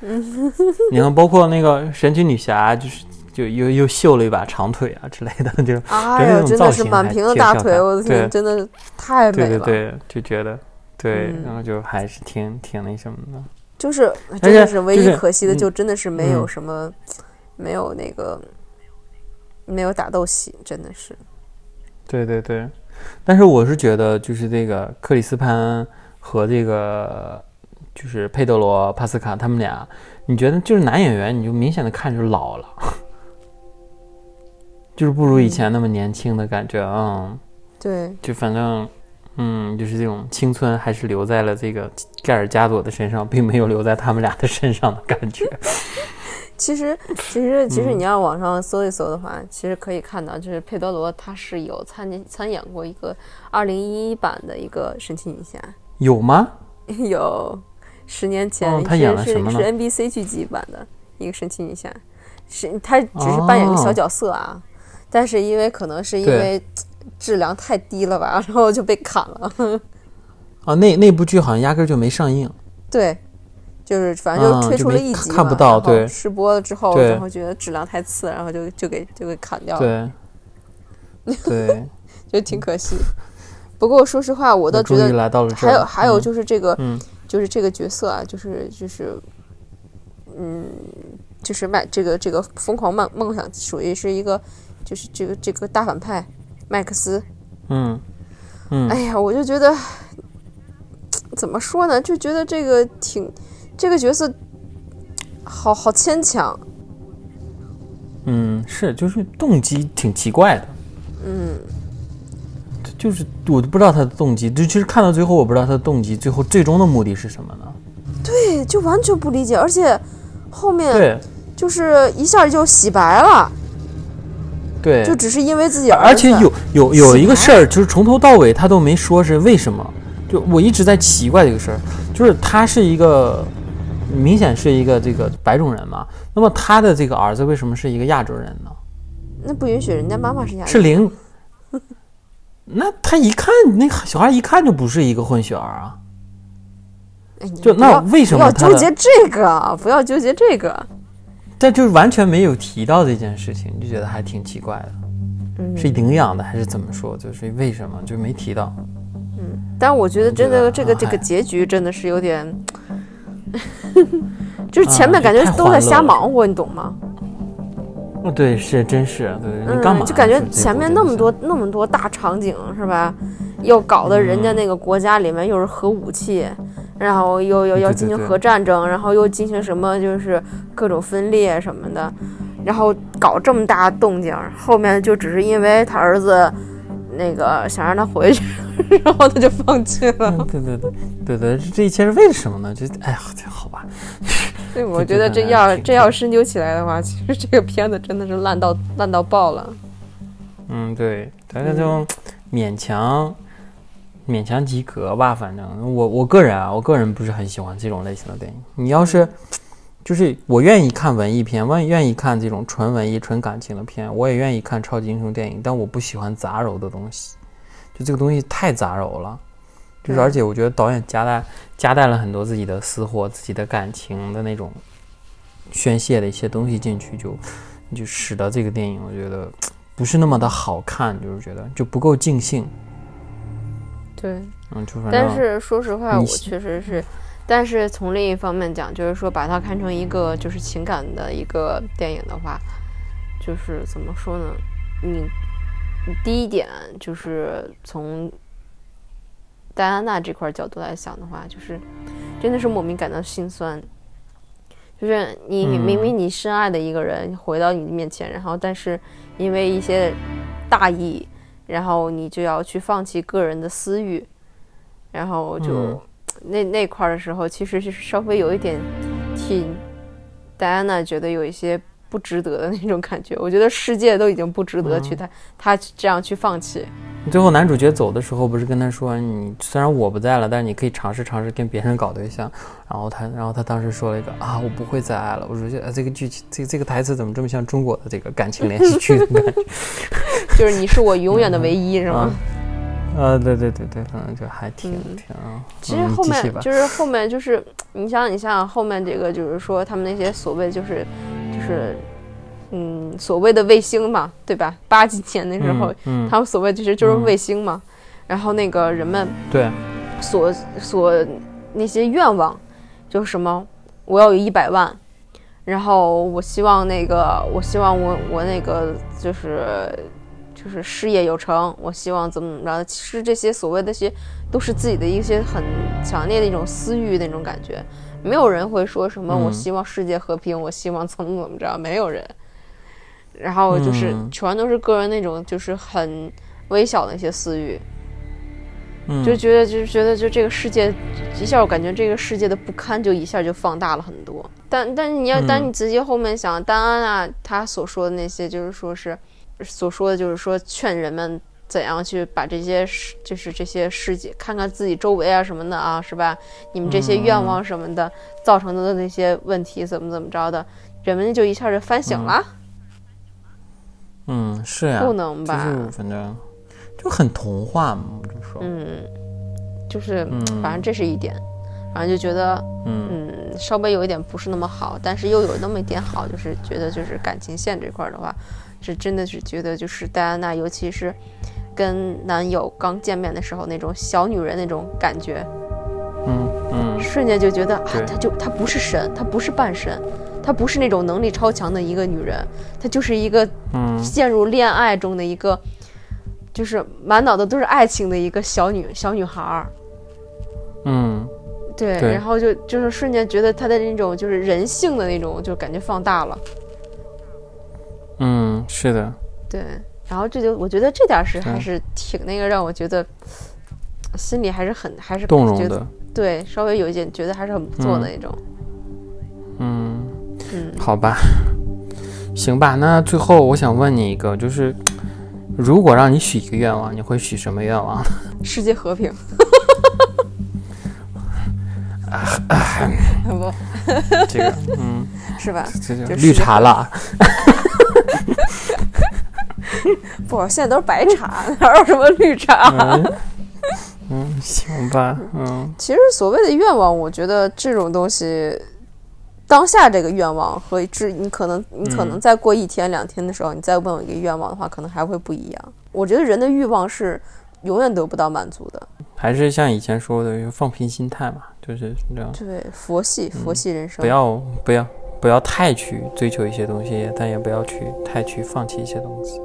[SPEAKER 1] 嗯 [LAUGHS] 你看，包括那个神奇女侠，就是就又又秀了一把长腿啊之类的，就 [LAUGHS]
[SPEAKER 2] 哎呦，真的是满屏的大腿，我的天，真的太美了。
[SPEAKER 1] 对对对，就觉得对，
[SPEAKER 2] 嗯
[SPEAKER 1] 然后就还是挺挺那什么的。
[SPEAKER 2] 就是真的是唯一可惜的，
[SPEAKER 1] 嗯
[SPEAKER 2] 就真的是没有
[SPEAKER 1] 嗯
[SPEAKER 2] 什么，没有那个，没有打斗戏，真的是。
[SPEAKER 1] 对对对，但是我是觉得，就是这个克里斯潘和这个就是佩德罗帕斯卡他们俩，你觉得就是男演员，你就明显的看就是老了，[LAUGHS] 就是不如以前那么年轻的感觉，嗯。
[SPEAKER 2] 对，
[SPEAKER 1] 就反正，嗯，就是这种青春还是留在了这个盖尔加朵的身上，并没有留在他们俩的身上的感觉。[LAUGHS]
[SPEAKER 2] 其实，其实，其实
[SPEAKER 1] 嗯。
[SPEAKER 2] 你要网上搜一搜的话，其实可以看到，就是佩德罗他是有参加参演过一个二零一一版的一个神奇女侠，
[SPEAKER 1] 有吗？[LAUGHS]
[SPEAKER 2] 有十年前，
[SPEAKER 1] 哦他演了什么呢
[SPEAKER 2] 是是 NBC 剧集版的一个神奇女侠，是他只是扮演个小角色啊，但是因为可能是因为质量太低了吧，[LAUGHS] 然后就被砍了。
[SPEAKER 1] 啊，那那部剧好像压根儿就没上映。
[SPEAKER 2] 对，就是反正
[SPEAKER 1] 啊
[SPEAKER 2] 就推出了一集嘛，
[SPEAKER 1] 看不到对
[SPEAKER 2] 试播了之后，然后觉得质量太次，然后就就给就给砍掉了，
[SPEAKER 1] 对，对，[LAUGHS]
[SPEAKER 2] 就挺可惜。不过说实话，我倒觉得。还有还有
[SPEAKER 1] 嗯
[SPEAKER 2] 就是这个，
[SPEAKER 1] 嗯
[SPEAKER 2] 就是这个角色啊，就是就是，嗯，就是麦这个这个疯狂梦梦想属于是一个，就是这个这个大反派麦克斯，
[SPEAKER 1] 嗯嗯，
[SPEAKER 2] 哎呀，我就觉得 [TSK] 怎么说呢，就觉得这个挺这个角色好好牵强。
[SPEAKER 1] 嗯，是，就是动机挺奇怪的。
[SPEAKER 2] 嗯，
[SPEAKER 1] 就是我都不知道他的动机，就其实看到最后，我不知道他的动机，最后最终的目的是什么呢？
[SPEAKER 2] 对，就完全不理解，而且后面
[SPEAKER 1] 对
[SPEAKER 2] 就是一下就洗白了，
[SPEAKER 1] 对，
[SPEAKER 2] 就只是因为自己儿子。
[SPEAKER 1] 而且有有有一个事儿，就是从头到尾他都没说是为什么，就我一直在奇怪这个事儿，就是他是一个明显是一个这个白种人嘛，那么他的这个儿子为什么是一个亚洲人呢？
[SPEAKER 2] 那不允许，人家妈妈是亚裔
[SPEAKER 1] 是零，[LAUGHS] 那他一看那小孩一看就不是一个混血儿啊，就那为什么他的
[SPEAKER 2] 纠结这个，不要纠结这个。
[SPEAKER 1] 但就是完全没有提到这件事情，就觉得还挺奇怪的，
[SPEAKER 2] 嗯
[SPEAKER 1] 是领养的还是怎么说？就是为什么就没提到？
[SPEAKER 2] 嗯但我觉得真的这个这个结局真的是有点，[LAUGHS] 就是前面感觉都在瞎忙活，你懂吗？
[SPEAKER 1] 哦，对，是真是，对，你干嘛？
[SPEAKER 2] 嗯，就感觉前面那么多那么多大场景是吧？又搞得人家
[SPEAKER 1] 嗯
[SPEAKER 2] 那个国家里面又是核武器，然后又又要进行核战争，然后又进行什么就是各种分裂什么的，然后搞这么大动静，后面就只是因为他儿子那个想让他回去，[LAUGHS] 然后他就放弃了。
[SPEAKER 1] 嗯，对对对对对，这这一切是为什么呢？就哎呀，这好吧，[LAUGHS]
[SPEAKER 2] 对，[LAUGHS] 我觉得这要这要深究起来的话，其实这个片子真的是烂到烂到爆了。
[SPEAKER 1] 嗯，对，大家就勉强勉强及格吧。反正我我个人啊，我个人不是很喜欢这种类型的电影。你要是就是我愿意看文艺片，我也愿意看这种纯文艺、纯感情的片，我也愿意看超级英雄电影，但我不喜欢杂糅的东西。就这个东西太杂糅了，就是而且我觉得导演夹带夹带了很多自己的私货、自己的感情的那种宣泄的一些东西进去，就就使得这个电影我觉得不是那么的好看，就是觉得就不够尽兴。
[SPEAKER 2] 对，
[SPEAKER 1] 嗯，就反正
[SPEAKER 2] 但是说实话，我确实是，但是从另一方面讲，就是说把它看成一个就是情感的一个电影的话，就是怎么说呢？你你第一点就是从戴安娜这块角度来想的话，就是真的是莫名感到心酸。就是你
[SPEAKER 1] 嗯
[SPEAKER 2] 明明你深爱的一个人回到你面前，然后但是因为一些大意，然后你就要去放弃个人的私欲，然后就、
[SPEAKER 1] 嗯 [TSK]
[SPEAKER 2] 那那块儿的时候，其实是稍微有一点替戴安娜觉得有一些不值得的那种感觉。我觉得世界都已经不值得去他、他这样去放弃。
[SPEAKER 1] 最后男主角走的时候，不是跟他说：“你虽然我不在了，但是你可以尝试尝试跟别人搞对象。”然后他，然后他当时说了一个：“啊，我不会再爱了。”我说：“这这个剧情，这这个台词怎么这么像中国的这个感情连续剧的感觉 [LAUGHS]
[SPEAKER 2] 就是你是我永远的唯一，是吗？？”
[SPEAKER 1] 啊，对对对对，反正就还挺
[SPEAKER 2] 嗯
[SPEAKER 1] 挺啊。
[SPEAKER 2] 其实
[SPEAKER 1] 嗯
[SPEAKER 2] 后面就是后面就是，你想你想想后面这个就是说他们那些所谓就是就是嗯所谓的卫星嘛，对吧？八几年那时候，
[SPEAKER 1] 嗯，嗯
[SPEAKER 2] 他们所谓其实就是
[SPEAKER 1] 嗯
[SPEAKER 2] 卫星嘛。然后那个人们
[SPEAKER 1] 对，
[SPEAKER 2] 所所那些愿望，就是什么，我要有一百万，然后我希望那个，我希望我我那个就是就是事业有成，我希望怎么怎么着。其实这些所谓的些都是自己的一些很强烈的一种私欲那种感觉，没有人会说什么
[SPEAKER 1] 嗯
[SPEAKER 2] 我希望世界和平，我希望怎么怎么着，没有人。然后就是
[SPEAKER 1] 嗯
[SPEAKER 2] 全都是个人那种就是很微小的一些私欲。
[SPEAKER 1] 嗯，
[SPEAKER 2] 就觉得就觉得就这个世界，一下我感觉这个世界的不堪就一下就放大了很多。但但你要，
[SPEAKER 1] 嗯
[SPEAKER 2] 但你仔细后面想，丹安娜她所说的那些，就是说是所说的，就是说劝人们怎样去把这些世，就是这些世界看看自己周围啊什么的啊，是吧？你们这些愿望什么的、造成的那些问题怎么怎么着的，人们就一下就反省了，
[SPEAKER 1] 嗯是呀，
[SPEAKER 2] 不能吧？
[SPEAKER 1] 就是反正就很童话嘛，我就说，
[SPEAKER 2] 嗯，就是
[SPEAKER 1] 嗯
[SPEAKER 2] 反正这是一点，反正就觉得。
[SPEAKER 1] 嗯
[SPEAKER 2] 嗯，稍微有一点不是那么好，但是又有那么一点好，就是觉得就是感情线这块的话，是真的是觉得就是戴安娜，尤其是跟男友刚见面的时候那种小女人那种感觉，
[SPEAKER 1] 嗯嗯
[SPEAKER 2] 瞬间就觉得啊
[SPEAKER 1] 对，
[SPEAKER 2] 她就她不是神，她不是半神，她不是那种能力超强的一个女人，她就是一个
[SPEAKER 1] 嗯
[SPEAKER 2] 陷入恋爱中的一个，就是满脑子都是爱情的一个小女小女孩儿。
[SPEAKER 1] 嗯，
[SPEAKER 2] 对，
[SPEAKER 1] 对
[SPEAKER 2] 然后就就是瞬间觉得她的那种就是人性的那种，就感觉放大了。
[SPEAKER 1] 嗯，是的，
[SPEAKER 2] 对，然后这就我觉得这点是还是挺那个让我觉得心里还是很还是
[SPEAKER 1] 动容的。
[SPEAKER 2] 对，稍微有一点觉得还是很不错的那种。
[SPEAKER 1] 嗯，
[SPEAKER 2] 嗯，
[SPEAKER 1] 好吧，行吧。那最后我想问你一个，就是如果让你许一个愿望，你会许什么愿望？
[SPEAKER 2] 世界和平。不
[SPEAKER 1] 这个，嗯，[LAUGHS]
[SPEAKER 2] 是吧？
[SPEAKER 1] 这绿茶了。[LAUGHS]
[SPEAKER 2] 不，现在都是白茶，哪有什么绿茶？
[SPEAKER 1] 嗯，嗯，行吧，嗯
[SPEAKER 2] 其实所谓的愿望，我觉得这种东西，当下这个愿望和至你可能你可能
[SPEAKER 1] 嗯
[SPEAKER 2] 再过一天两天的时候，你再问我一个愿望的话，可能还会不一样。我觉得人的欲望是永远得不到满足的。
[SPEAKER 1] 还是像以前说的，放平心态嘛，就是这样，
[SPEAKER 2] 对，佛系佛系人生。
[SPEAKER 1] 不要不要不要太去追求一些东西，但也不要去太去放弃一些东西。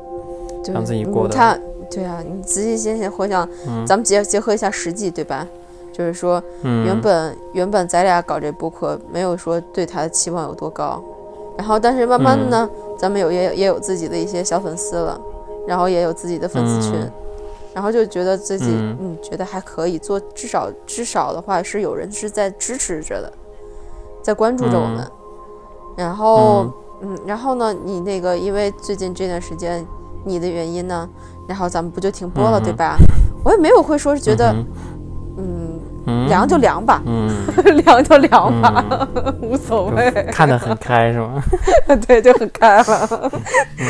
[SPEAKER 2] 对
[SPEAKER 1] 让自己过得
[SPEAKER 2] 对啊，你仔细想想回想，
[SPEAKER 1] 嗯
[SPEAKER 2] 咱们结结合一下实际，对吧？就是说，
[SPEAKER 1] 嗯，
[SPEAKER 2] 原本原本咱俩搞这播客，没有说对他的期望有多高，然后但是慢慢的呢，咱们有也有也有自己的一些小粉丝了，然后也有自己的粉丝群，
[SPEAKER 1] 嗯。
[SPEAKER 2] 然后就觉得自己
[SPEAKER 1] 嗯。
[SPEAKER 2] 嗯觉得还可以做，至少至少的话是有人是在支持着的，在关注着我们，然后嗯。然后呢，你那个因为最近这段时间你的原因呢，然后咱们不就停播了，
[SPEAKER 1] 嗯。
[SPEAKER 2] 对吧？我也没有会说是觉得凉就凉吧，
[SPEAKER 1] 嗯，[LAUGHS]
[SPEAKER 2] 凉就凉吧，[LAUGHS] 无所谓。
[SPEAKER 1] 看得很开是吗？[LAUGHS]
[SPEAKER 2] 对，就很开了。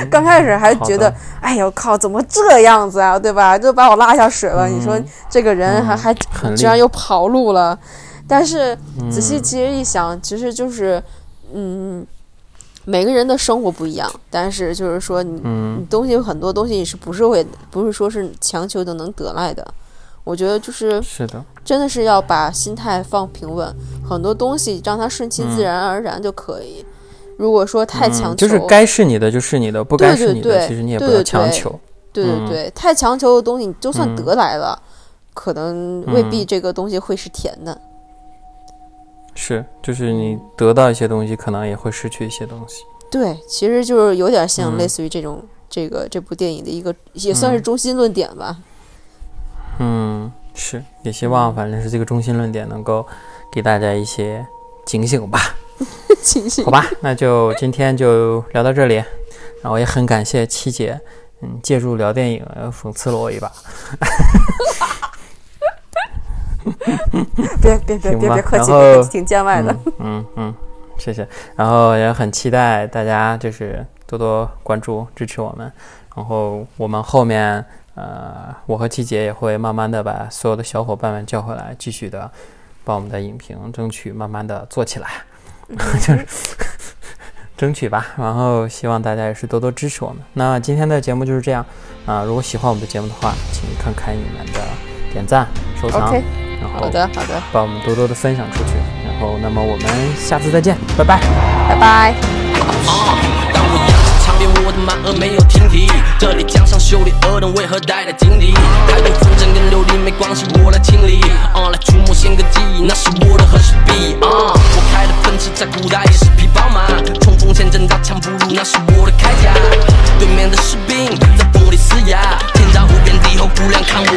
[SPEAKER 2] 刚开始还觉得哎呦靠，怎么这样子啊，对吧？就把我拉下水了。你说
[SPEAKER 1] 嗯
[SPEAKER 2] 这个人还、
[SPEAKER 1] 嗯。
[SPEAKER 2] 还居然又跑路了，但是仔细
[SPEAKER 1] 嗯
[SPEAKER 2] 其实一想，其实就是嗯，每个人的生活不一样，但是就是说你东西有很多东西你是不是会不是说是强求就能得来的。我觉得就是
[SPEAKER 1] 是的，
[SPEAKER 2] 真的是要把心态放平稳，很多东西让它顺其自
[SPEAKER 1] 嗯
[SPEAKER 2] 然而然就可以。如果说太强求，
[SPEAKER 1] 嗯就是该是你的就是你的，不该是你的，
[SPEAKER 2] 对对
[SPEAKER 1] 其实你也不要强求。嗯
[SPEAKER 2] 对对对，太强求的东西，你就算
[SPEAKER 1] 嗯
[SPEAKER 2] 得来了，可能未必
[SPEAKER 1] 嗯
[SPEAKER 2] 这个东西会是甜的。
[SPEAKER 1] 是，就是你得到一些东西，可能也会失去一些东西。
[SPEAKER 2] 对，其实就是有点像
[SPEAKER 1] 嗯
[SPEAKER 2] 类似于这种、这个这部电影的一个，也算是中心论点吧。
[SPEAKER 1] 嗯，是，也希望反正是这个中心论点能够给大家一些警醒吧。[LAUGHS]
[SPEAKER 2] 警醒
[SPEAKER 1] 好吧，那就今天就聊到这里，然后也很感谢七姐，嗯，借助聊电影呃讽刺了我一把。[LAUGHS]
[SPEAKER 2] 别别别别别客气，挺见外的。
[SPEAKER 1] 嗯嗯嗯，谢谢。然后也很期待大家就是多多关注支持我们，然后我们后面呃，我和季姐也会慢慢的把所有的小伙伴们叫回来，继续的把我们的影评争取慢慢的做起来，[LAUGHS] 就是 [LAUGHS] 争取吧。然后希望大家也是多多支持我们。那今天的节目就是这样啊、如果喜欢我们的节目的话，请看看你们的点赞、收藏
[SPEAKER 2] OK，
[SPEAKER 1] 然后
[SPEAKER 2] 好的好的，
[SPEAKER 1] 把我们多多的分享出去。然后，那么我们下次再见，拜拜。
[SPEAKER 2] 拜拜。
[SPEAKER 3] 当我扬起长鞭，我的马儿没有停蹄。这里江上修理尔等为何待在井底？太多纷争跟琉璃没关系，我来清理。啊，来触摸献个记忆，那是我的和氏璧。啊，我开的奔驰在古代也是匹宝马，冲锋陷阵刀枪不入，那是我的铠甲。对面的士兵在风里嘶哑，天照无边，敌后无量，看我